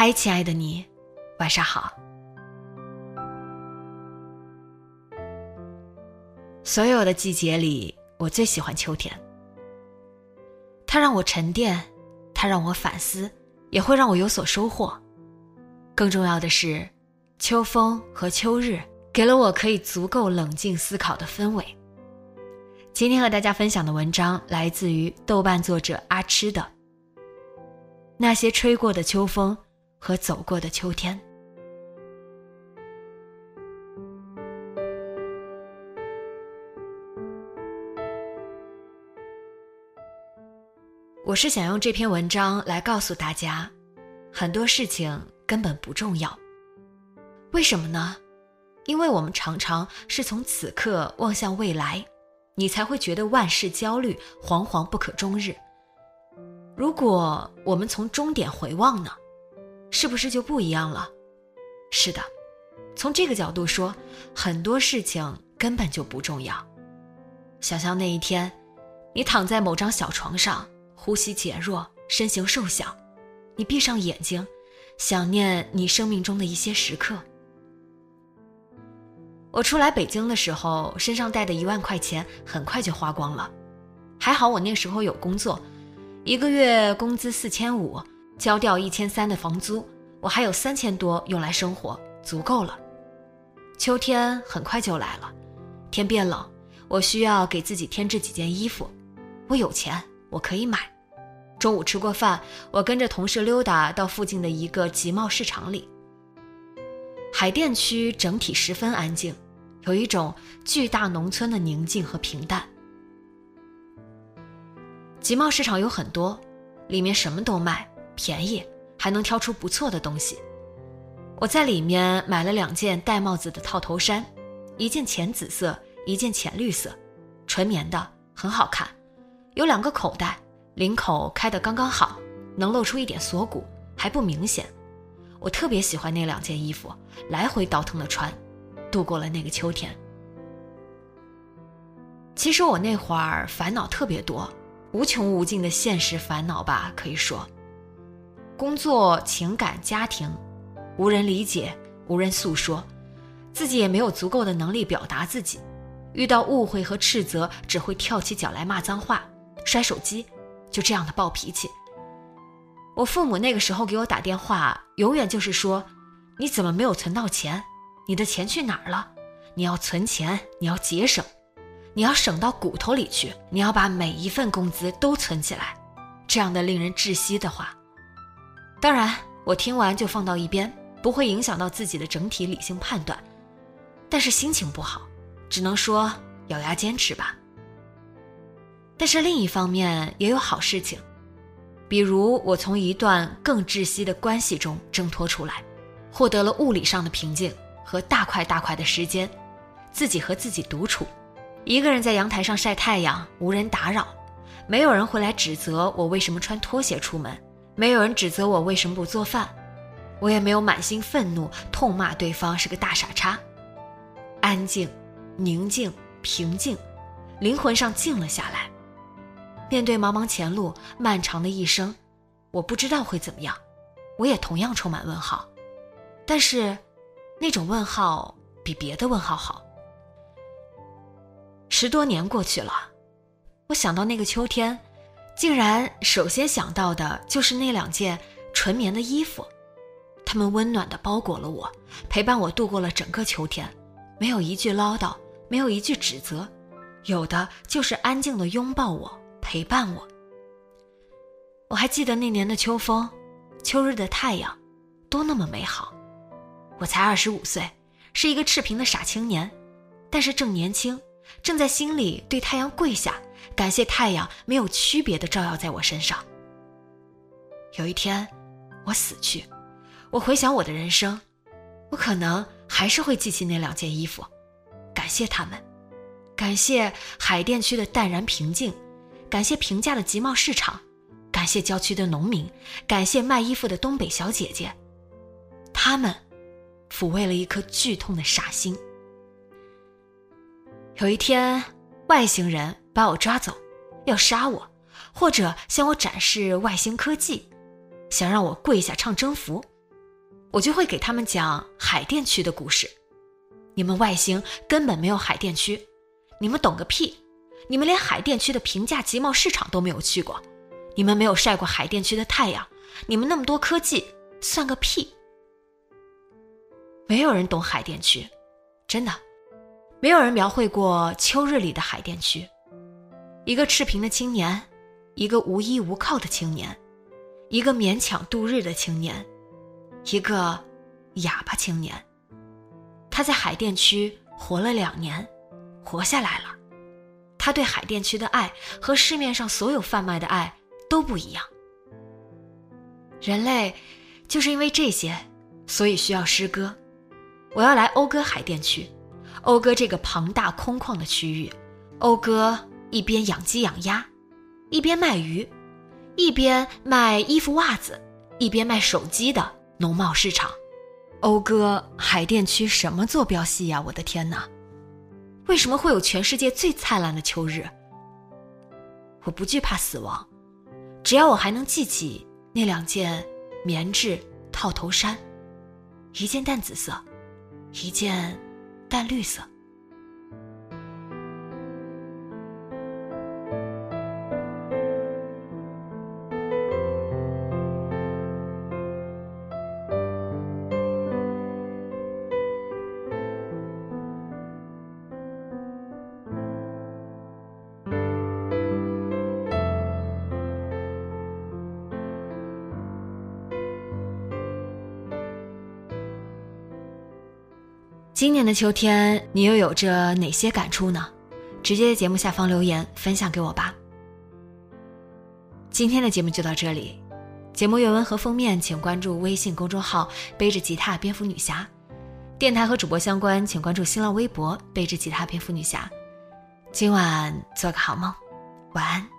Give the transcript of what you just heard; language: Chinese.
嗨，亲爱的你，晚上好。所有的季节里，我最喜欢秋天。它让我沉淀，它让我反思，也会让我有所收获。更重要的是，秋风和秋日给了我可以足够冷静思考的氛围。今天和大家分享的文章来自于豆瓣作者阿痴的《那些吹过的秋风》。和走过的秋天，我是想用这篇文章来告诉大家，很多事情根本不重要。为什么呢？因为我们常常是从此刻望向未来，你才会觉得万事焦虑，惶惶不可终日。如果我们从终点回望呢？是不是就不一样了？是的，从这个角度说，很多事情根本就不重要。想象那一天，你躺在某张小床上，呼吸减弱，身形瘦小，你闭上眼睛，想念你生命中的一些时刻。我初来北京的时候，身上带的一万块钱很快就花光了，还好我那时候有工作，一个月工资四千五。交掉一千三的房租，我还有三千多用来生活，足够了。秋天很快就来了，天变冷，我需要给自己添置几件衣服。我有钱，我可以买。中午吃过饭，我跟着同事溜达到附近的一个集贸市场里。海淀区整体十分安静，有一种巨大农村的宁静和平淡。集贸市场有很多，里面什么都卖。便宜，还能挑出不错的东西。我在里面买了两件戴帽子的套头衫，一件浅紫色，一件浅绿色，纯棉的，很好看。有两个口袋，领口开得刚刚好，能露出一点锁骨，还不明显。我特别喜欢那两件衣服，来回倒腾的穿，度过了那个秋天。其实我那会儿烦恼特别多，无穷无尽的现实烦恼吧，可以说。工作、情感、家庭，无人理解，无人诉说，自己也没有足够的能力表达自己。遇到误会和斥责，只会跳起脚来骂脏话、摔手机，就这样的暴脾气。我父母那个时候给我打电话，永远就是说：“你怎么没有存到钱？你的钱去哪儿了？你要存钱，你要节省，你要省到骨头里去，你要把每一份工资都存起来。”这样的令人窒息的话。当然，我听完就放到一边，不会影响到自己的整体理性判断。但是心情不好，只能说咬牙坚持吧。但是另一方面也有好事情，比如我从一段更窒息的关系中挣脱出来，获得了物理上的平静和大块大块的时间，自己和自己独处，一个人在阳台上晒太阳，无人打扰，没有人会来指责我为什么穿拖鞋出门。没有人指责我为什么不做饭，我也没有满心愤怒痛骂对方是个大傻叉。安静、宁静、平静，灵魂上静了下来。面对茫茫前路、漫长的一生，我不知道会怎么样，我也同样充满问号。但是，那种问号比别的问号好。十多年过去了，我想到那个秋天。竟然首先想到的就是那两件纯棉的衣服，它们温暖地包裹了我，陪伴我度过了整个秋天，没有一句唠叨，没有一句指责，有的就是安静地拥抱我，陪伴我。我还记得那年的秋风，秋日的太阳，都那么美好。我才二十五岁，是一个赤贫的傻青年，但是正年轻，正在心里对太阳跪下，感谢太阳没有区别的照耀在我身上。有一天，我死去，我回想我的人生，我可能还是会记起那两件衣服，感谢他们，感谢海淀区的淡然平静，感谢平价的集贸市场，感谢郊区的农民，感谢卖衣服的东北小姐姐，他们。抚慰了一颗剧痛的傻心。有一天，外星人把我抓走，要杀我，或者向我展示外星科技，想让我跪下唱征服，我就会给他们讲海淀区的故事。你们外星根本没有海淀区，你们懂个屁！你们连海淀区的平价集贸市场都没有去过，你们没有晒过海淀区的太阳，你们那么多科技算个屁！没有人懂海淀区，真的，没有人描绘过秋日里的海淀区。一个赤贫的青年，一个无依无靠的青年，一个勉强度日的青年，一个哑巴青年。他在海淀区活了两年，活下来了。他对海淀区的爱和市面上所有贩卖的爱都不一样。人类就是因为这些，所以需要诗歌。我要来讴歌海淀区，讴歌这个庞大空旷的区域，讴歌一边养鸡养鸭，一边卖鱼，一边卖衣服袜子，一边卖手机的农贸市场，讴歌海淀区什么坐标系呀？我的天哪！为什么会有全世界最灿烂的秋日？我不惧怕死亡，只要我还能记起那两件棉质套头衫，一件淡紫色。一件淡绿色。今年的秋天，你又有着哪些感触呢？直接在节目下方留言分享给我吧。今天的节目就到这里，节目原文和封面请关注微信公众号“背着吉他蝙蝠女侠”，电台和主播相关请关注新浪微博“背着吉他蝙蝠女侠”。今晚做个好梦，晚安。